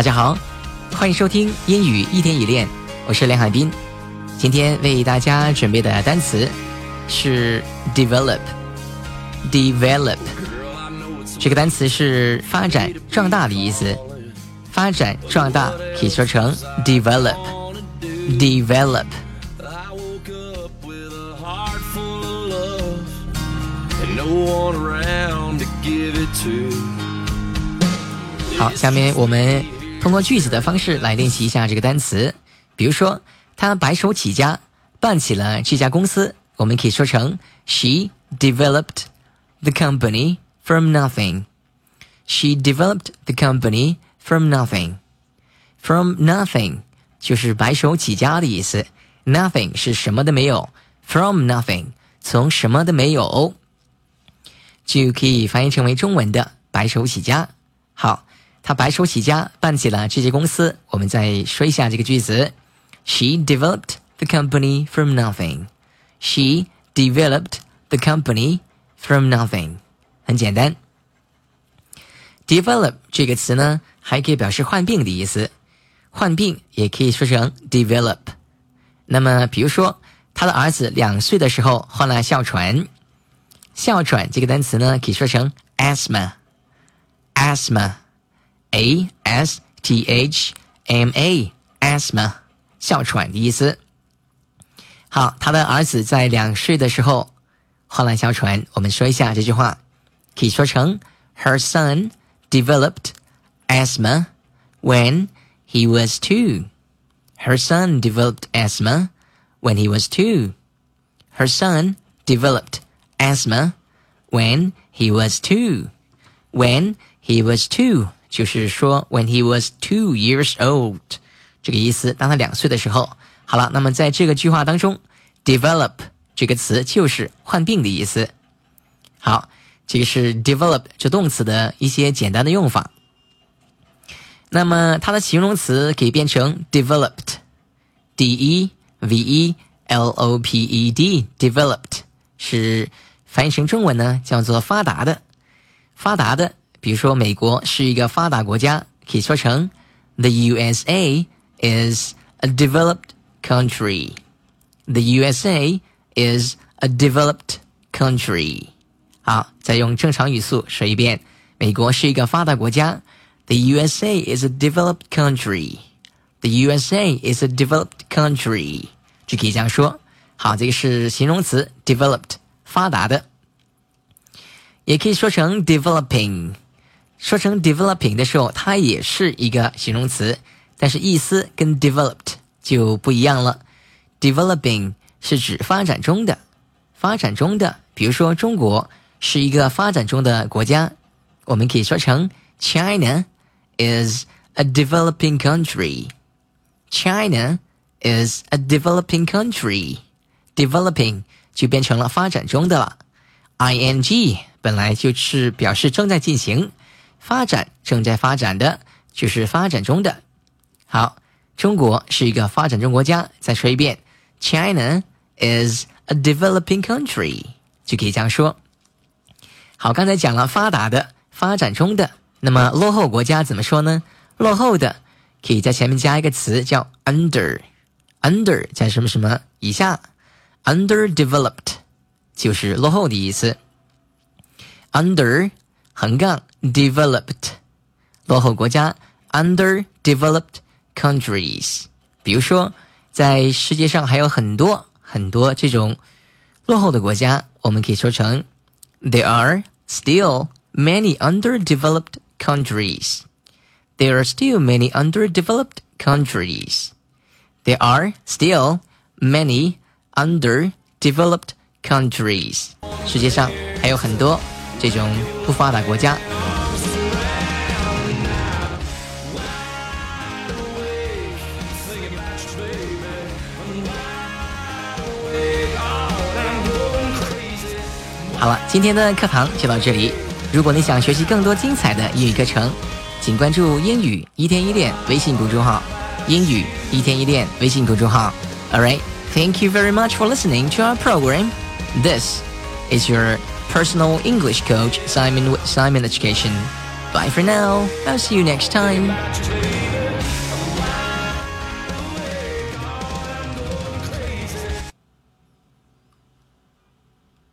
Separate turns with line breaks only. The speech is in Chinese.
大家好，欢迎收听英语一天一练，我是梁海滨。今天为大家准备的单词是 develop，develop 这个单词是发展、壮大的意思。发展、壮大可以说成 develop，develop。好，下面我们通过句子的方式来练习一下这个单词。比如说，他白手起家办起了这家公司，我们可以说成 She developed the company from nothing. She developed the company from nothing. From nothing 就是白手起家的意思。Nothing 是什么都没有。From nothing 从什么都没有，就可以翻译成为中文的白手起家。好。他白手起家办起了这些公司。我们再说一下这个句子：She developed the company from nothing. She developed the company from nothing. 很简单。develop 这个词呢，还可以表示患病的意思，患病也可以说成 develop。那么，比如说，他的儿子两岁的时候患了哮喘，哮喘这个单词呢，可以说成 asthma，asthma。A S T H M A asthma 哮喘的意思。好，他的儿子在两岁的时候患了哮喘。我们说一下这句话，可以说成：Her son developed asthma when he was two. Her son developed asthma when he was two. Her son developed asthma when he was two. When he was two. 就是说，when he was two years old，这个意思。当他两岁的时候，好了。那么在这个句话当中，develop 这个词就是患病的意思。好，这个是 develop 这动词的一些简单的用法。那么它的形容词可以变成 developed，d e v e l o p e d，developed 是翻译成中文呢叫做发达的，发达的。比如说，美国是一个发达国家，可以说成 The USA is a developed country. The USA is a developed country. 好，再用正常语速说一遍：美国是一个发达国家。The USA is a developed country. The USA is a developed country. 就可以这样说。好，这个是形容词 developed，发达的，也可以说成 developing。 说成 developing 的时候，它也是一个形容词，但是意思跟 developed 就不一样了。developing 是指发展中的，发展中的，比如说中国是一个发展中的国家，我们可以说成 China is a developing country。China is a developing country。developing 就变成了发展中的了。ing 本来就是表示正在进行。发展正在发展的，就是发展中的。好，中国是一个发展中国家。再说一遍，China is a developing country，就可以这样说。好，刚才讲了发达的、发展中的，那么落后国家怎么说呢？落后的可以在前面加一个词叫 under，under 在什么什么以下，underdeveloped 就是落后的意思。under 横杠 developed 落后国家 underdeveloped countries。比如说，在世界上还有很多很多这种落后的国家，我们可以说成 There are still many underdeveloped countries. There are still many underdeveloped countries. There are still many underdeveloped countries. 世界上还有很多 这种不发达国家。好了，今天的课堂就到这里。如果你想学习更多精彩的英语课程，请关注“英语一天一练”微信公众号。英语一天一练微信公众号。All right, thank you very much for listening to our program. This is your personal English coach, Simon Simon Education. Bye for now. I'll see you next time.